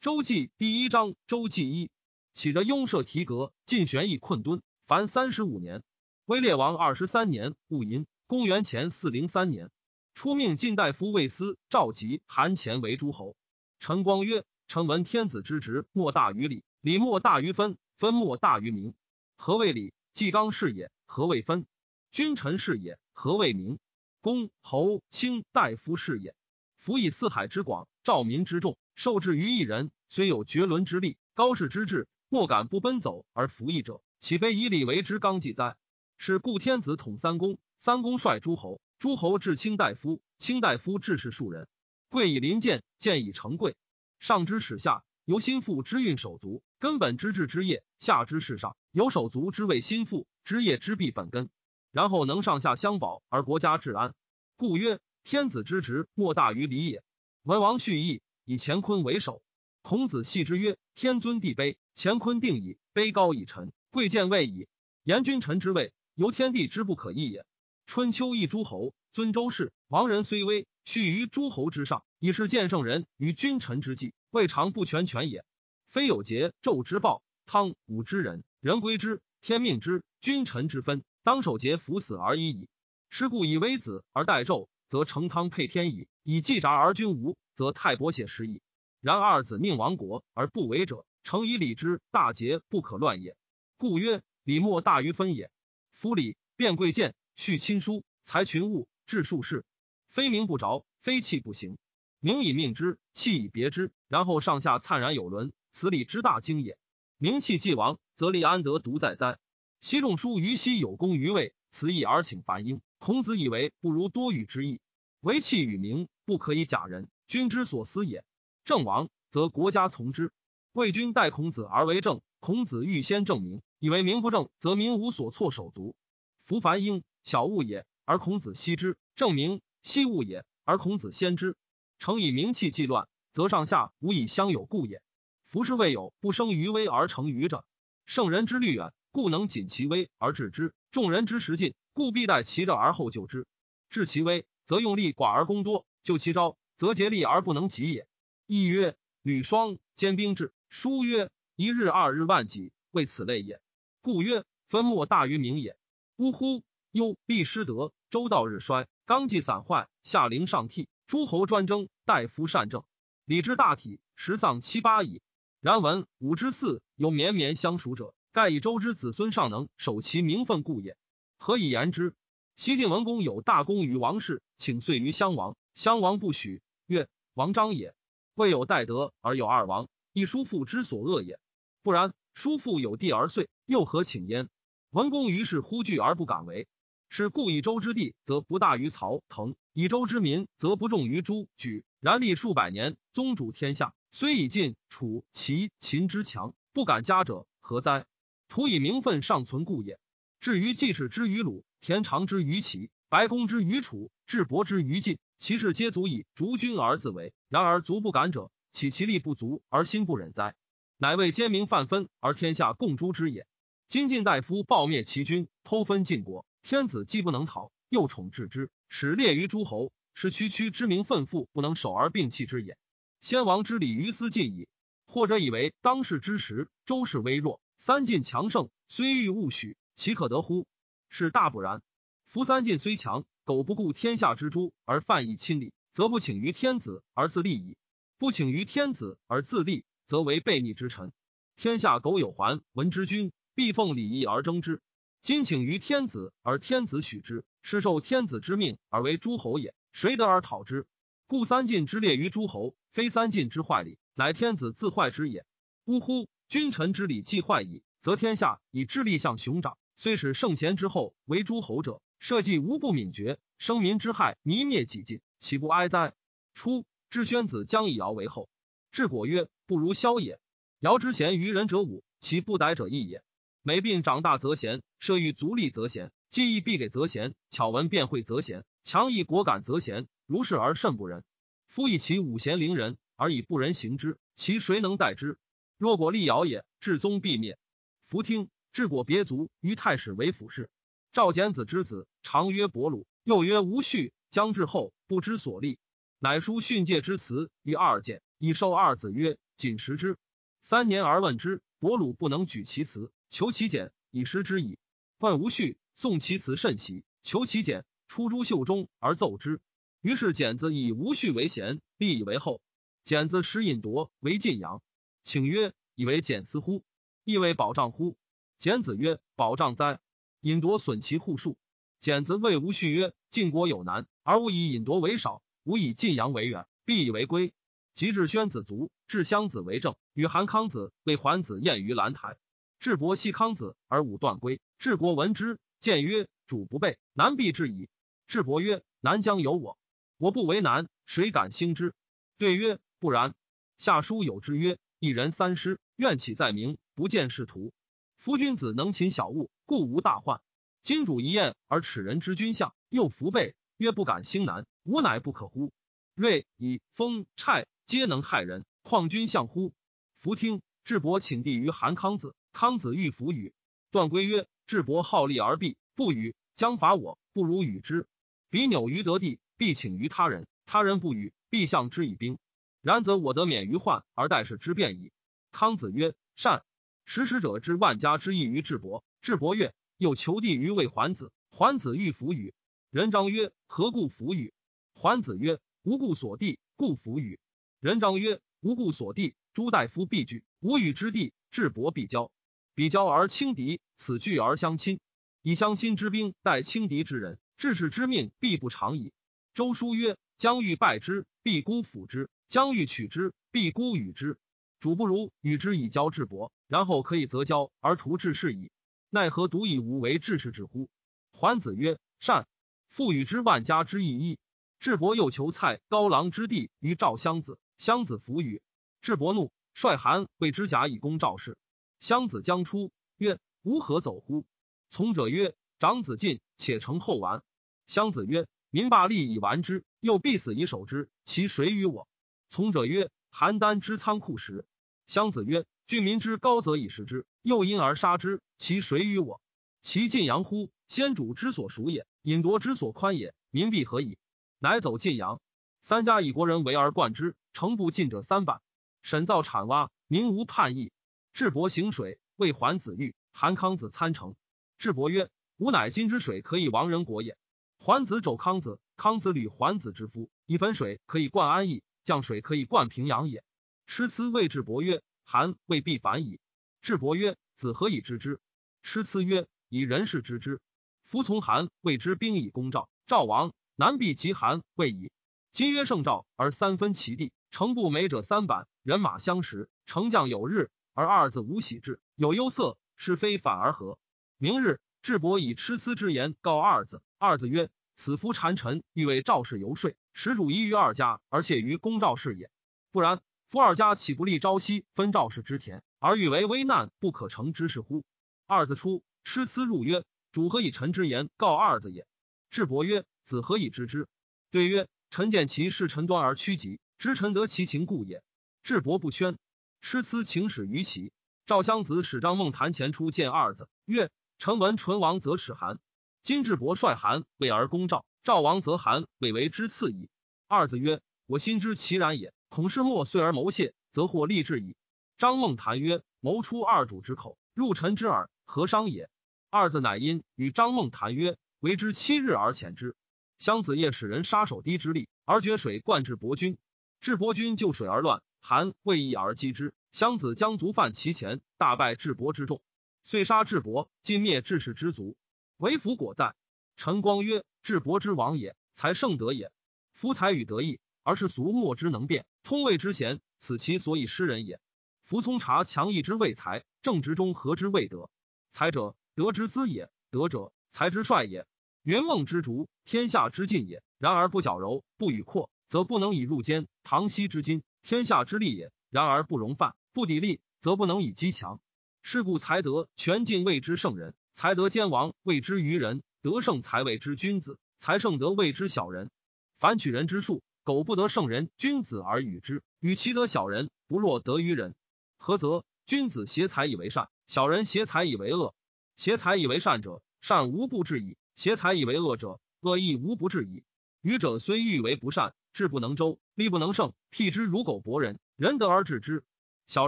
周记第一章，周记一，起着雍舍提格，晋玄义困敦，凡三十五年。威烈王二十三年戊寅，公元前四零三年，初命晋大夫魏斯、赵吉、韩虔为诸侯。陈光曰：“臣闻天子之职莫大于礼，礼莫大于分，分莫大于名。何谓礼？纪纲是也。何谓分？君臣是也。何谓名？公侯卿大夫是也。夫以四海之广，兆民之众，受制于一人，虽有绝伦之力，高士之志，莫敢不奔走而服役者，岂非以礼为之纲纪哉？”是故天子统三公，三公率诸侯，诸侯至卿大夫，卿大夫治士庶人。贵以临贱，贱以成贵。上之始下，由心腹之运手足，根本之治之业；下之世上，由手足之谓心腹之业之必本根。然后能上下相保而国家治安。故曰：天子之职，莫大于礼也。文王蓄意以乾坤为首。孔子系之曰：天尊地卑，乾坤定矣，卑高以臣，贵贱位矣。言君臣之位。由天地之不可易也。春秋一诸侯尊周氏，王人虽微，序于诸侯之上，以是见圣人于君臣之际，未尝不全权也。非有桀纣之暴，汤武之人，人归之，天命之，君臣之分，当守节服死而已矣。是故以微子而代纣，则成汤配天矣；以季札而君无，则太伯写失矣。然二子宁亡国而不为者，诚以礼之大节不可乱也。故曰：礼莫大于分也。夫礼，变贵贱，续亲疏，裁群物，治术士，非名不着，非气不行。名以命之，气以别之，然后上下灿然有伦，此礼之大经也。名气既亡，则立安得独在哉？昔仲叔于西有功于魏，辞义而请樊婴。孔子以为不如多语之意。为气与名，不可以假人，君之所思也。正亡，则国家从之。魏君待孔子而为政，孔子欲先正名。以为名不正，则民无所措手足。夫凡婴小物也，而孔子悉之；正名希物也，而孔子先之。诚以名气既乱，则上下无以相有故也。夫是未有不生于微而成于者。圣人之虑远，故能谨其微而治之；众人之时近，故必待其热而后救之。治其微，则用力寡而功多；救其招，则竭力而不能及也。亦曰：吕双兼兵制。书曰：一日二日万几，为此类也。故曰：分莫大于名也。呜呼！忧必失德，周道日衰，纲纪散坏，下陵上替，诸侯专争，大夫善政，礼之大体，实丧七八矣。然闻武之四有绵绵相属者，盖以周之子孙尚能守其名分故也。何以言之？西晋文公有大功于王室，请遂于襄王，襄王不许，曰：王章也。未有代德而有二王，亦叔父之所恶也。不然，叔父有弟而遂。又何请焉？文公于是呼惧而不敢为。是故以周之地，则不大于曹滕；以周之民，则不重于朱举。然历数百年，宗主天下，虽以晋、楚、齐、秦之强，不敢加者，何哉？徒以名分尚存故也。至于季氏之于鲁，田常之于齐，白公之于楚，智伯之于晋，其事皆足以逐君而自为。然而足不敢者，岂其力不足而心不忍哉？乃为奸名犯分而天下共诛之也。今晋大夫暴灭齐军，偷分晋国，天子既不能讨，又宠治之，使列于诸侯，是区区之民愤愤不能守而并弃之也。先王之礼于斯尽矣。或者以为当世之时，周氏微弱，三晋强盛，虽欲勿许，其可得乎？是大不然。夫三晋虽强，苟不顾天下之诸而犯义亲礼，则不请于天子而自立矣。不请于天子而自立，则为悖逆之臣。天下苟有还闻之君。必奉礼义而争之。今请于天子，而天子许之，是受天子之命而为诸侯也。谁得而讨之？故三晋之列于诸侯，非三晋之坏礼，乃天子自坏之也。呜呼！君臣之礼既坏矣，则天下以智力向熊掌。虽使圣贤之后为诸侯者，社稷无不敏绝，生民之害弥灭几尽，岂不哀哉？初，至宣子将以尧为后，至果曰：“不如萧也。”尧之贤于人者五，其不逮者一也。每病长大则贤，设欲足力则贤，记忆必给则贤，巧文辩会则贤，强毅果敢则贤。如是而甚不仁。夫以其五贤凌人，而以不仁行之，其谁能待之？若果立尧也，至宗必灭。弗听。治果别卒于太史为辅事。赵简子之子，常曰伯鲁，又曰吴恤。将至后，不知所立，乃书训诫之辞于二简，以授二子曰：谨食之。三年而问之，伯鲁不能举其辞，求其简，以失之矣。问无序，宋其辞甚喜，求其简，出诸袖中而奏之。于是简子以无序为贤，必以为后。简子使尹铎为晋阳，请曰：“以为简思乎？亦为保障乎？”简子曰：“保障哉！引夺损其户数。”简子谓吴续曰：“晋国有难，而吾以引夺为少，吾以晋阳为远，必以为归。”及至宣子卒，至襄子为政，与韩康子、为桓子宴于兰台。智伯西康子而武断归。智国闻之，见曰：“主不备，难必至矣。”智伯曰：“南将有我，我不为难，谁敢兴之？”对曰：“不然。”下书有之曰：“一人三师，愿起在明，不见仕途。夫君子能勤小物，故无大患。今主一宴而耻人之君相，又服备，曰不敢兴难，吾乃不可乎？瑞以风虿。”皆能害人，况君相乎？弗听。智伯请帝于韩康子，康子欲服与。段归曰：“智伯好利而避，不与。将伐我，不如与之。彼纽于得地，必请于他人，他人不与，必向之以兵。然则我得免于患，而待事之变矣。”康子曰：“善。”识时者知万家之意于智伯。智伯曰：“又求帝于魏桓子，桓子欲服与。人章曰：‘何故服与？’桓子曰：‘无故所地，故服与。’人章曰：“无故所地，诸大夫必惧；无与之地，智伯必交。比交而轻敌，此惧而相亲。以相亲之兵待轻敌之人，治世之命必不长矣。”周书曰：“将欲败之，必孤辅之；将欲取之，必孤与之。主不如与之以交智伯，然后可以择交而图治世矣。奈何独以无为治世之乎？”桓子曰：“善。复与之万家之义。智伯又求蔡高郎之地于赵襄子。”襄子弗与，智伯怒，率韩为之甲以攻赵氏。襄子将出，曰：“吾何走乎？”从者曰：“长子进，且成后完。”襄子曰：“民罢利以完之，又必死以守之，其谁与我？”从者曰：“邯郸之仓库时。”襄子曰：“郡民之高则以食之，又因而杀之，其谁与我？其晋阳乎？先主之所属也，尹夺之所宽也，民必何矣？”乃走晋阳。三家以国人为而冠之。城不进者三百，沈造产挖，民无叛意。智伯行水，为桓子欲，韩康子参城。智伯曰：“吾乃今之水可以亡人国也。”桓子肘康子，康子履桓子之夫，以汾水可以灌安邑，降水可以灌平阳也。师辞谓智伯曰：“韩未必反矣。”智伯曰：“子何以知之？”师辞曰：“以人事知之。夫从韩谓之兵以攻赵，赵王南必及韩未矣。今曰胜赵而三分其地。”城不美者三百，人马相识，城将有日，而二字无喜志，有忧色，是非反而合。明日，智伯以痴思之言告二子，二子曰：“此夫谗臣，欲为赵氏游说，使主疑于二家，而谢于公赵氏也。不然，夫二家岂不立朝夕分赵氏之田，而欲为危难不可成之事乎？”二子出，痴思入曰：“主何以臣之言告二子也？”智伯曰：“子何以知之？”对曰：“臣见其事臣端而趋疾。”知臣得其情故也。智伯不宣，痴思情始于其。赵襄子使张孟谈前出见二子，曰：“臣闻唇王则使韩，今智伯率韩为而攻赵，赵王则韩未为之次矣。”二子曰：“我心知其然也，恐是莫遂而谋泄，则获利志矣。”张孟谈曰：“谋出二主之口，入臣之耳，何伤也？”二子乃因与张孟谈曰：“为之七日而遣之。”襄子夜使人杀手堤之力，而决水灌至伯君。智伯君就水而乱，韩为义而击之。襄子将卒犯其前，大败智伯之众，遂杀智伯，尽灭智氏之族。为福果在。陈光曰：智伯之王也，才圣德也。夫才与德义，而是俗莫之能辩，通谓之贤，此其所以失人也。夫聪察强义之谓才，正直中和之谓德。才者，德之资也；德者，才之帅也。云梦之竹，天下之尽也。然而不矫揉，不与阔。则不能以入坚。唐僖之今，天下之利也。然而不容犯，不砥砺，则不能以击强。是故才德全尽谓之圣人，才德兼王谓之愚人，德胜才谓之君子，才胜德谓之小人。凡取人之术，苟不得圣人君子而与之，与其得小人，不若得于人。何则？君子挟才以为善，小人挟才以为恶。挟才以为善者，善无不至矣；挟才以为恶者，恶亦无不至矣。愚者虽欲为不善。智不能周，力不能胜，辟之如狗搏人，仁得而治之。小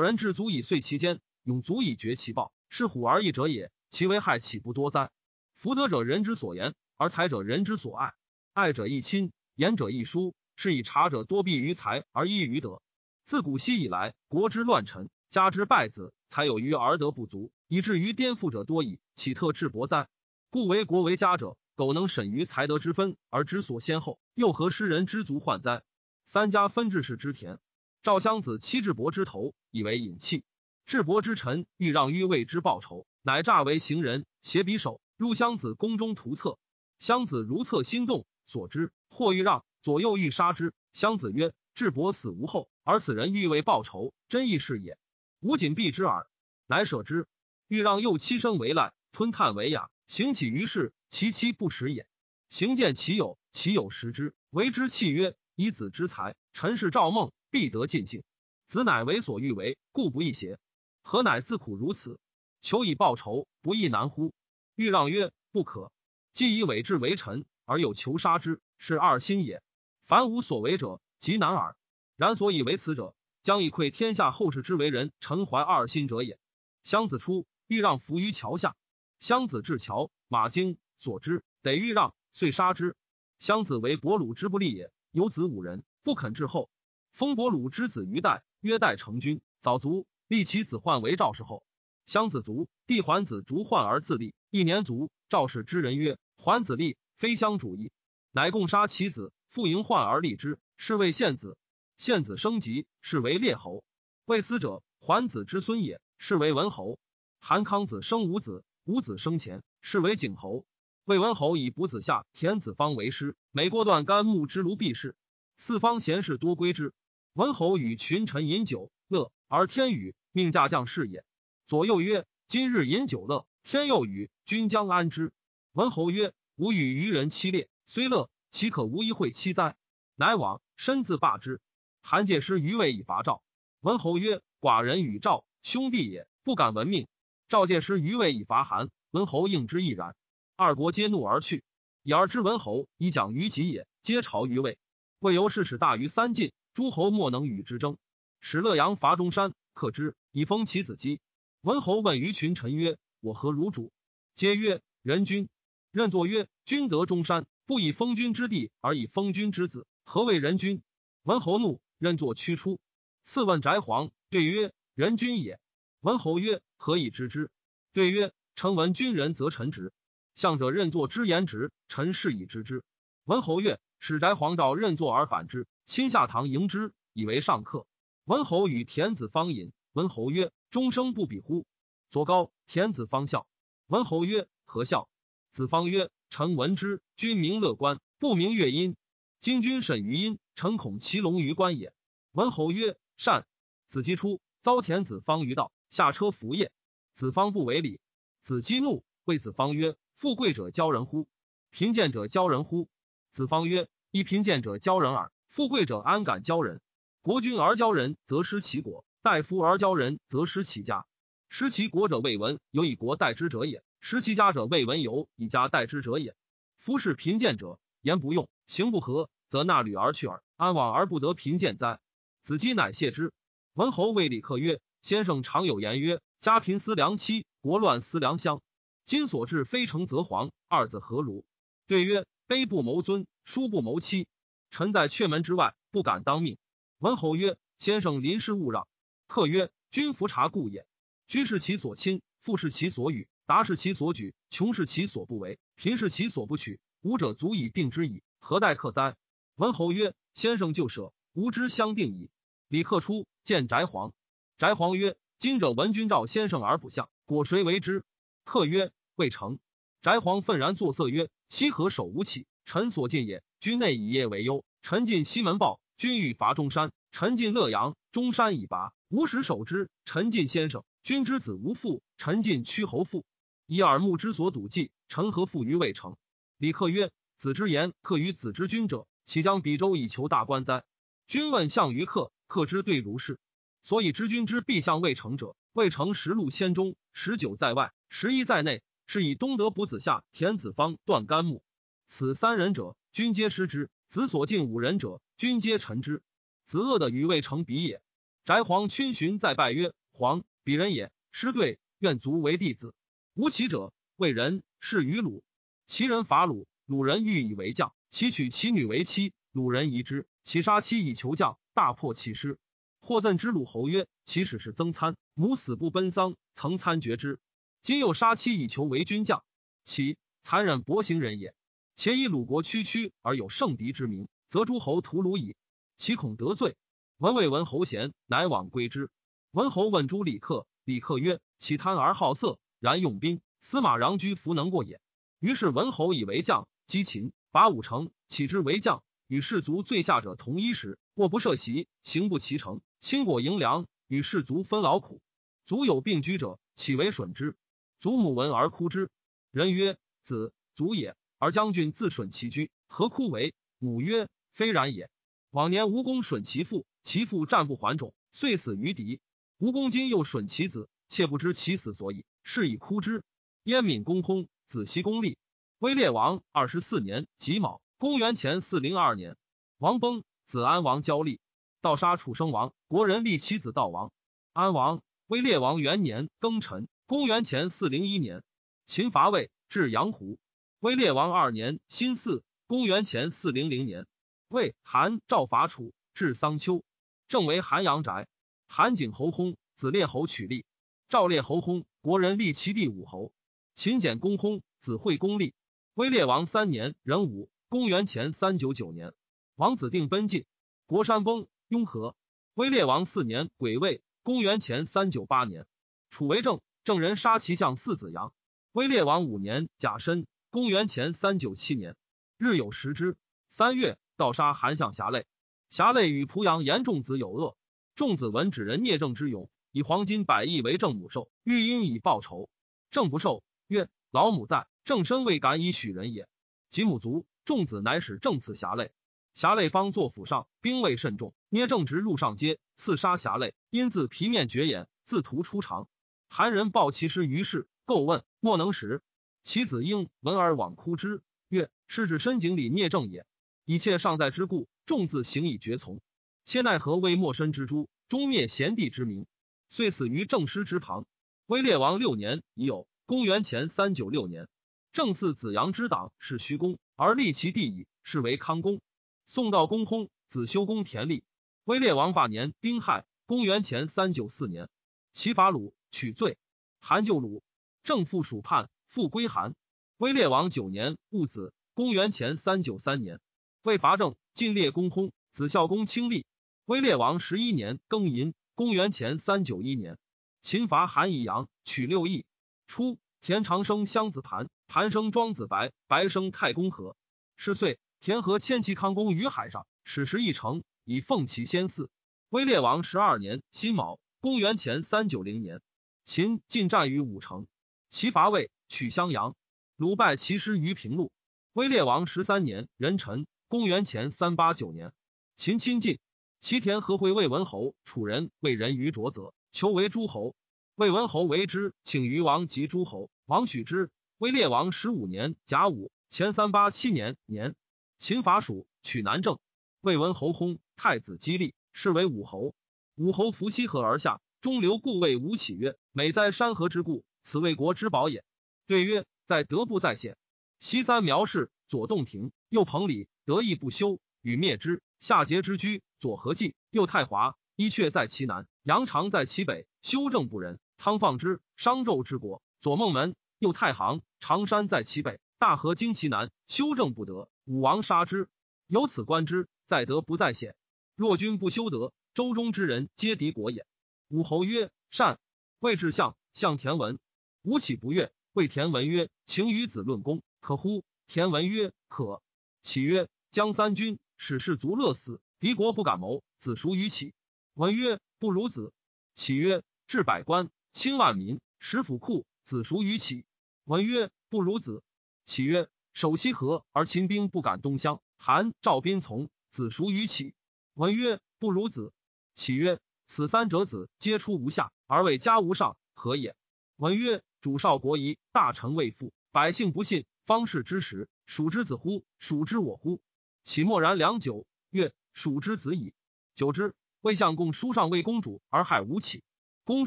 人至足以遂其间，勇足以绝其暴，是虎而异者也。其为害岂不多哉？福德者，人之所言；而财者，人之所爱。爱者亦亲，言者亦疏。是以察者多弊于财而益于德。自古昔以来，国之乱臣，家之败子，才有余而德不足，以至于颠覆者多矣。岂特智薄哉？故为国为家者，苟能审于才德之分而知所先后，又何失人之足患哉？三家分治世之田。赵襄子欺智伯之头，以为隐弃。智伯之臣欲让於为之报仇，乃诈为行人，携匕首入襄子宫中图策。襄子如策心动，所知或欲让，左右欲杀之。襄子曰：“智伯死无后，而此人欲为报仇，真亦是也。吾仅避之耳。”乃舍之。欲让又妻生为赖，吞炭为雅，行起于世，其妻不食也。行见其有，其有食之，为之契曰：“以子之才，臣是赵孟。”必得尽兴，子乃为所欲为，故不易邪？何乃自苦如此？求以报仇，不亦难乎？欲让曰：不可。既以伪志为臣，而又求杀之，是二心也。凡无所为者，极难耳。然所以为此者，将以愧天下后世之为人，臣怀二心者也。襄子出，欲让伏于桥下。襄子至桥，马惊所之，得欲让，遂杀之。襄子为伯鲁之不利也，有子五人，不肯至后。封伯鲁之子于代，曰代成君，早卒，立其子患为赵氏后。襄子卒，弟桓子逐患而自立。一年卒，赵氏之人曰：“桓子立，非相主义。”乃共杀其子，复迎患而立之，是谓献子。献子生疾，是为列侯。未死者，桓子之孙也，是为文侯。韩康子生五子，五子生前，是为景侯。魏文侯以卜子夏、田子方为师，每过断干木之庐，必是四方贤士多归之。文侯与群臣饮酒乐，而天雨，命驾将士也。左右曰：“今日饮酒乐，天又雨，君将安之？”文侯曰：“吾与愚人期列，虽乐，岂可无一会期哉？”乃往，身自罢之。韩介师于魏以伐赵。文侯曰：“寡人与赵兄弟也，不敢闻命。”赵介师于魏以伐韩。文侯应之亦然。二国皆怒而去。以而知文侯以讲于己也，皆朝于魏。魏由是使大于三晋。诸侯莫能与之争，使乐阳伐中山，克之，以封其子姬。文侯问于群臣曰：“我何如主？”皆曰：“人君。”任作曰：“君得中山，不以封君之地，而以封君之子，何谓人君？”文侯怒，任作驱出。次问翟黄，对曰：“人君也。”文侯曰：“何以知之？”对曰：“臣闻君人，则臣直。相者任作之言直，臣是以知之。”文侯曰：“使翟黄召任作而反之。”亲下堂迎之，以为上客。文侯与田子方饮。文侯曰：“终生不比乎？”左高。田子方笑。文侯曰：“何笑？”子方曰：“臣闻之，君明乐观，不明乐音。今君审于音，臣恐其龙于观也。”文侯曰：“善。”子期出，遭田子方于道，下车服业。子方不为礼。子激怒，谓子方曰：“富贵者骄人乎？贫贱者骄人乎？”子方曰：“一贫贱者骄人耳。”富贵者安敢骄人？国君而骄人，则失其国；大夫而骄人，则失其家。失其国者，未闻有以国代之者也；失其家者，未闻有以家代之者也。夫是贫贱者，言不用，行不合，则纳履而去耳。安往而不得贫贱哉？子期乃谢之。文侯谓李克曰：“先生常有言曰：‘家贫思良妻，国乱思良乡。’今所至非成则黄，二子何如？”对曰：“卑不谋尊，疏不谋妻。”臣在阙门之外，不敢当命。文侯曰：“先生临事勿让。”客曰：“君服察故也。居是其所亲，父是其所与，达是其所举，穷是其所不为，贫是其所不取。吾者足以定之矣，何待客哉？”文侯曰：“先生就舍，吾之相定矣。”李克出见翟黄，翟黄曰：“今者闻君召先生而不相，果谁为之？”客曰：“未成。”翟黄愤然作色曰：“西河守吴起，臣所进也。”君内以业为忧，臣进西门豹；君欲伐中山，臣进乐阳。中山已拔，吾使守之。臣进先生，君之子无父，臣进屈侯父。以耳目之所睹计，臣何负于未成？李克曰：“子之言，克于子之君者，岂将比周以求大官哉？”君问相于客，客之对如是。所以知君之必向未成者，未成十路千中，十九在外，十一在内，是以东德卜子夏、田子方断干木，此三人者。君皆失之，子所敬五人者，君皆臣之。子恶的与未成比也。翟黄群询在拜曰：“黄，鄙人也。师对，愿卒为弟子。无其者，为人是于鲁。其人伐鲁，鲁人欲以为将，其娶其女为妻，鲁人疑之，其杀妻以求将，大破其师。或赠之鲁侯曰：其使是曾参，母死不奔丧，曾参绝之。今又杀妻以求为军将，其残忍薄行人也。且以鲁国区区而有圣敌之名，则诸侯屠鲁矣。其恐得罪。文未闻侯贤，乃往归之。文侯问诸李克，李克曰：其贪而好色，然用兵，司马穰居弗能过也。于是文侯以为将，击秦，拔五城，起之为将。与士卒最下者同一时，卧不设席，行不其成。轻果营粮，与士卒分劳苦。卒有病居者，岂为损之？祖母闻而哭之。人曰：“子卒也。”而将军自损其居，何哭为？母曰：“非然也。往年吴公损其父，其父战不还种，遂死于敌。吴公今又损其子，妾不知其死所以，是以哭之。”燕闵公薨，子息公立。威烈王二十四年己卯，公元前四零二年，王崩，子安王交立。盗杀楚生王，国人立其子悼王。安王，威烈王元年庚辰，公元前四零一年，秦伐魏，至阳湖。威烈王二年辛巳，公元前四零零年，魏、韩、赵伐楚，至桑丘，正为韩阳宅。韩景侯薨，子列侯取立。赵烈侯薨，国人立其弟武侯。秦简公薨，子惠公立。威烈王三年壬午，公元前三九九年，王子定奔晋，国山崩。雍和，威烈王四年癸未，公元前三九八年，楚为政，郑人杀其相四子阳。威烈王五年甲申，公元前三九七年，日有食之。三月，盗杀韩相侠累。侠累与濮阳严仲子有恶，仲子闻指人聂政之勇，以黄金百亿为郑母寿，欲因以报仇。郑不受，曰：“老母在，郑身未敢以许人也。”及母卒，仲子乃使郑刺侠累。侠累方作府上，兵未甚重，捏正直入上街，刺杀侠累，因自皮面绝眼，自屠出肠。韩人报其师于氏，构问，莫能食。其子婴闻而往哭之，曰：“是指深井里聂正也。”一切尚在之故，众自行以绝从。切奈何为莫身之诛，终灭贤弟之名，遂死于正师之旁。威烈王六年已有，公元前三九六年，正嗣子阳之党是虚公，而立其弟矣，是为康公。宋道公薨，子修公田立。威烈王八年丁亥，公元前三九四年，齐伐鲁，取罪。韩救鲁，正父蜀叛，复归韩。威烈王九年戊子，公元前三九三年，魏伐郑，晋列公薨，子孝公亲立。威烈王十一年庚寅，公元前三九一年，秦伐韩以阳，取六邑。初，田长生襄子盘，盘生庄子白，白生太公和。是岁。田和迁其康公于海上，使时一城，以奉其先嗣。威烈王十二年辛卯，公元前三九零年，秦进战于武城，齐伐魏，取襄阳。鲁败其师于平陆。威烈王十三年壬辰，公元前三八九年，秦亲晋，齐田何回魏文侯，楚人谓人于卓泽，求为诸侯。魏文侯为之，请于王及诸侯，王许之。威烈王十五年甲午，前三八七年年。秦伐蜀，取南郑。魏文侯薨，太子姬立，是为武侯。武侯伏西河而下，中流故谓吴起曰：“美在山河之固，此为国之宝也。”对曰：“在德不在险。”西三苗氏，左洞庭，右彭蠡，得意不休，与灭之。夏桀之居，左何进，右太华，伊阙在其南，杨常在其北，修正不仁。汤放之，商纣之国，左孟门，右太行，常山在其北，大河经其南，修正不得。武王杀之，由此观之，在德不在险。若君不修德，周中之人皆敌国也。武侯曰：“善。”魏至相，相田文。吴起不悦，谓田文曰：“请与子论功，可乎？”田文曰：“可。”启曰：“将三军，使士卒乐死，敌国不敢谋。子孰于启？”文曰：“不如子。”启曰：“治百官，亲万民，食府库，子孰于启？”文曰：“不如子。”启曰。守西河而秦兵不敢东乡，韩赵宾从，子孰于启？文曰：不如子。启曰：此三者子皆出无下，而为家无上，何也？文曰：主少国疑，大臣未富，百姓不信，方士之时，属之子乎？属之我乎？启默然良久，曰：属之子矣。久之，魏相公书上为公主而害吴起。公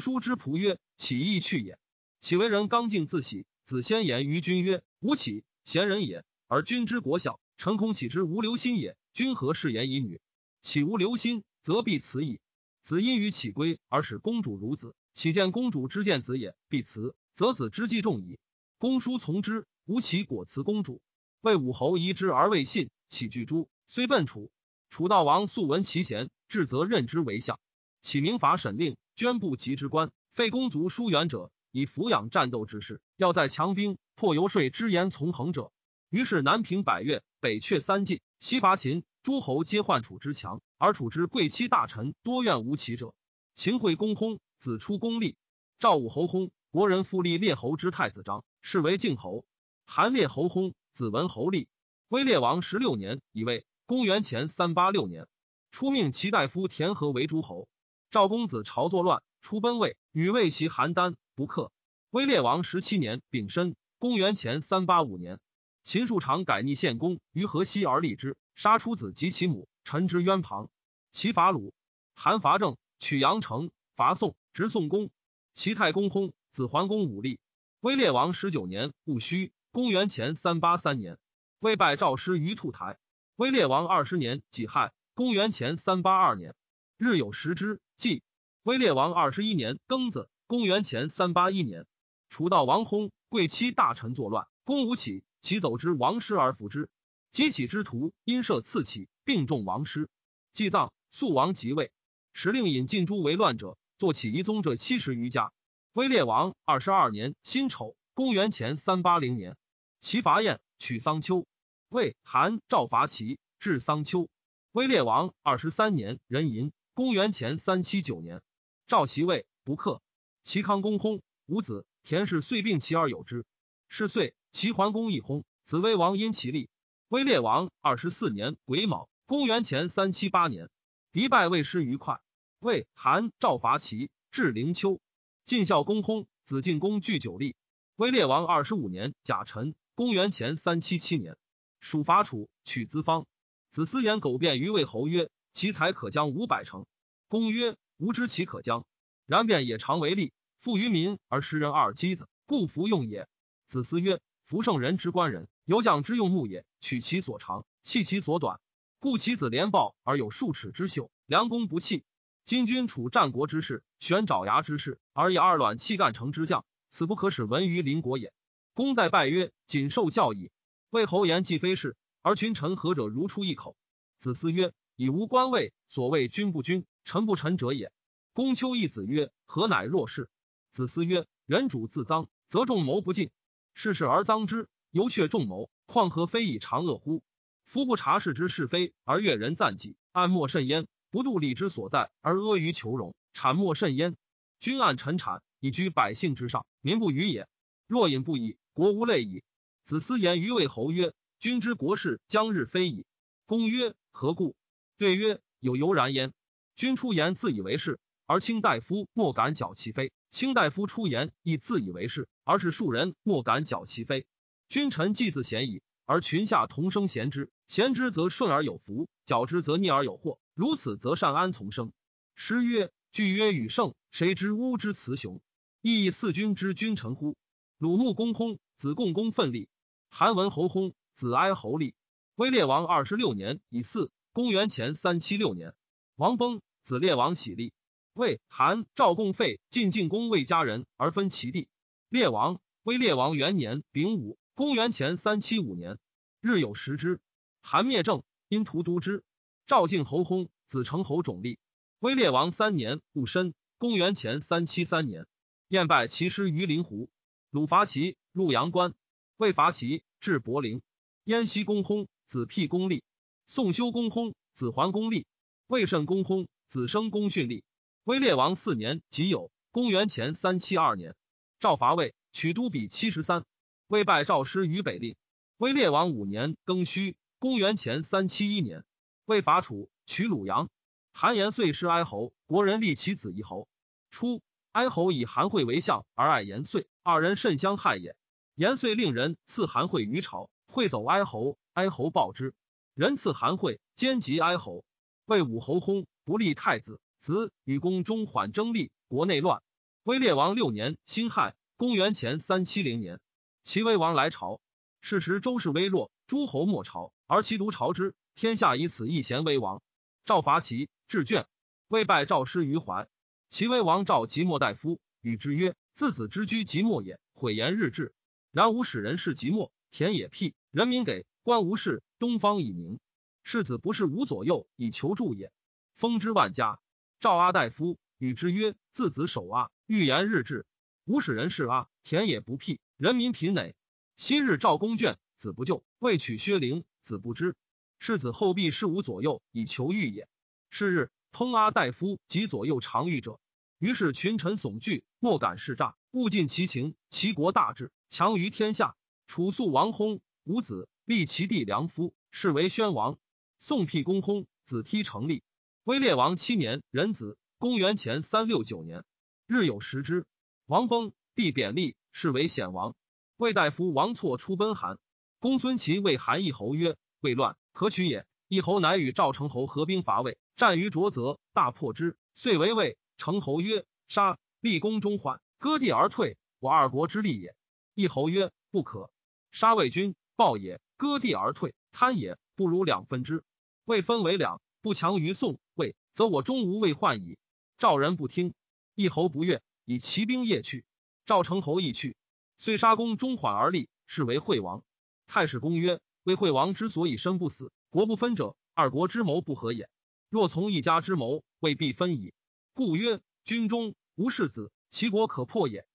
叔之仆曰：“起亦去也。”岂为人刚敬自喜，子先言于君曰：“吴起贤人也，而君之国小，臣恐岂之无留心也。君何事言以女？岂无留心，则必辞矣。子因于起归而使公主如子，岂见公主之见子也，必辞，则子之计重矣。公叔从之。吴起果辞公主，魏武侯疑之而未信，起拒诸，虽奔楚。楚悼王素闻其贤，至则任之为相。启明法审令，捐部及之官，废公族疏远者，以抚养战斗之士。要在强兵，破游说之言从横者。于是南平百越，北阙三晋，西伐秦，诸侯皆患楚之强，而楚之贵戚大臣多怨无其者。秦惠公薨，子出公立，赵武侯薨，国人复立列侯之太子章，是为晋侯。韩烈侯薨，子文侯立。威烈王十六年，以为公元前三八六年，初命齐大夫田和为诸侯。赵公子朝作乱，出奔魏，与魏袭邯郸，不克。威烈王十七年，丙申，公元前三八五年，秦庶长改逆献公于河西而立之，杀出子及其母，陈之渊旁。齐伐鲁，韩伐郑，取阳城，伐宋，执宋公。齐太公薨，子桓公武立。威烈王十九年，戊戌。公元前三八三年，魏败赵师于兔台。威烈王二十年己亥，公元前三八二年，日有食之。祭。威烈王二十一年庚子，公元前三八一年，楚悼王薨，贵戚大臣作乱，公吴起，其走之王师而服之。击起之徒因射刺起，并中王师，祭葬。肃王即位，时令引进诸为乱者，作起一宗者七十余家。威烈王二十二年辛丑，公元前三八零年。齐伐燕，取桑丘。魏、韩、赵伐齐，至桑丘。威烈王二十三年，壬寅，公元前三七九年，赵袭魏，不克。齐康公薨，无子。田氏遂并齐而有之。是岁，齐桓公亦薨，子威王因其立。威烈王二十四年癸卯，公元前三七八年，敌败魏师于快。魏、韩、赵伐齐，至灵丘。晋孝公薨，子晋公据九立。威烈王二十五年甲辰。公元前三七七年，属伐楚，取资方。子思言苟辩于魏侯曰：“其才可将五百乘。”公曰：“吾知其可将，然便也常为利，富于民而食人二箕子，故服用也。”子思曰：“夫圣人之官人，有将之用木也，取其所长，弃其所短，故其子连抱而有数尺之秀，良弓不弃。今君处战国之事，选爪牙之事，而以二卵气干成之将，此不可使闻于邻国也。”公在拜曰：“谨受教矣。”魏侯言既非是，而群臣何者如出一口？子思曰：“以无官位，所谓君不君，臣不臣者也。”公丘一子曰：“何乃若是？”子思曰：“人主自臧，则众谋不尽；事事而臧之，犹却众谋。况何非以常恶乎？夫不察事之是非而悦人赞己，暗莫甚焉；不度礼之所在而阿谀求荣，谄莫甚焉。君暗臣产，以居百姓之上，民不与也。若隐不已。”国无类矣。子思言于魏侯曰：“君之国事将日非矣。”公曰：“何故？”对曰：“有由然焉。君出言自以为是，而卿大夫莫敢矫其非；卿大夫出言亦自以为是，而是庶人莫敢矫其非。君臣既自贤矣，而群下同生贤之，贤之则顺而有福，矫之则逆而有祸。如此，则善安从生？”诗曰：“句曰与圣，谁知乌之雌雄？亦以四君之君臣乎？”鲁穆公薨。子贡公奋力，韩文侯薨，子哀侯立。威烈王二十六年乙巳，公元前三七六年，王崩，子烈王喜立。魏、韩、赵共废晋晋公魏家人而分其地。烈王，威烈王元年丙午，公元前三七五年，日有食之。韩灭郑，因屠都之。赵晋侯薨，子成侯种立。威烈王三年戊申，公元前三七三年，燕败其师于临湖。鲁伐齐，入阳关。魏伐齐，至柏陵。燕西公薨，子辟公立。宋修公薨，子桓公立。魏慎公薨，子生公训立。威烈王四年即酉，公元前三七二年，赵伐魏，取都比七十三。魏败赵师于北令。威烈王五年庚戌，公元前三七一年，魏伐楚，取鲁阳。韩延遂弑哀侯，国人立其子夷侯。初，哀侯以韩惠为相，而爱延遂。二人甚相害也。延遂令人赐韩惠于朝，惠走哀侯，哀侯报之。人赐韩惠，兼及哀侯。魏武侯薨，不立太子，子与公中缓争立，国内乱。威烈王六年，辛亥，公元前三七零年，齐威王来朝。是时周氏微弱，诸侯莫朝，而其独朝之。天下以此一贤为王。赵伐齐，至卷，魏败赵师于怀。齐威王召即墨大夫，与之曰：“自子之居即墨也，毁言日志。然吾使人是即墨，田野辟，人民给，官无事，东方已宁。世子不是无左右，以求助也。封之万家。赵阿大夫与之曰：“自子守阿。”欲言日志，吾使人事阿田野不辟，人民贫馁。昔日赵公眷，子不救，未取薛陵，子不知。世子后必事无左右，以求欲也。是日，通阿大夫及左右常遇者，于是群臣悚惧，莫敢视诈，勿尽其情。齐国大治，强于天下。楚肃王薨，无子，立其弟良夫，是为宣王。宋辟公薨，子梯成立。威烈王七年，壬子，公元前三六九年。日有食之，王崩，帝贬立，是为显王。魏大夫王错出奔韩，公孙齐谓韩义侯曰：“魏乱，可取也。”义侯乃与赵成侯合兵伐魏，战于卓泽，大破之，遂为魏。成侯曰：“杀！立功中患，割地而退，我二国之利也。”一侯曰：“不可。杀魏军，暴也；割地而退，贪也。不如两分之。魏分为两，不强于宋魏，则我终无魏患矣。”赵人不听。一侯不悦，以骑兵夜去。赵成侯亦去，遂杀公中缓而立，是为惠王。太史公曰：魏惠王之所以身不死，国不分者，二国之谋不合也。若从一家之谋，未必分矣。故曰：军中无世子，其国可破也。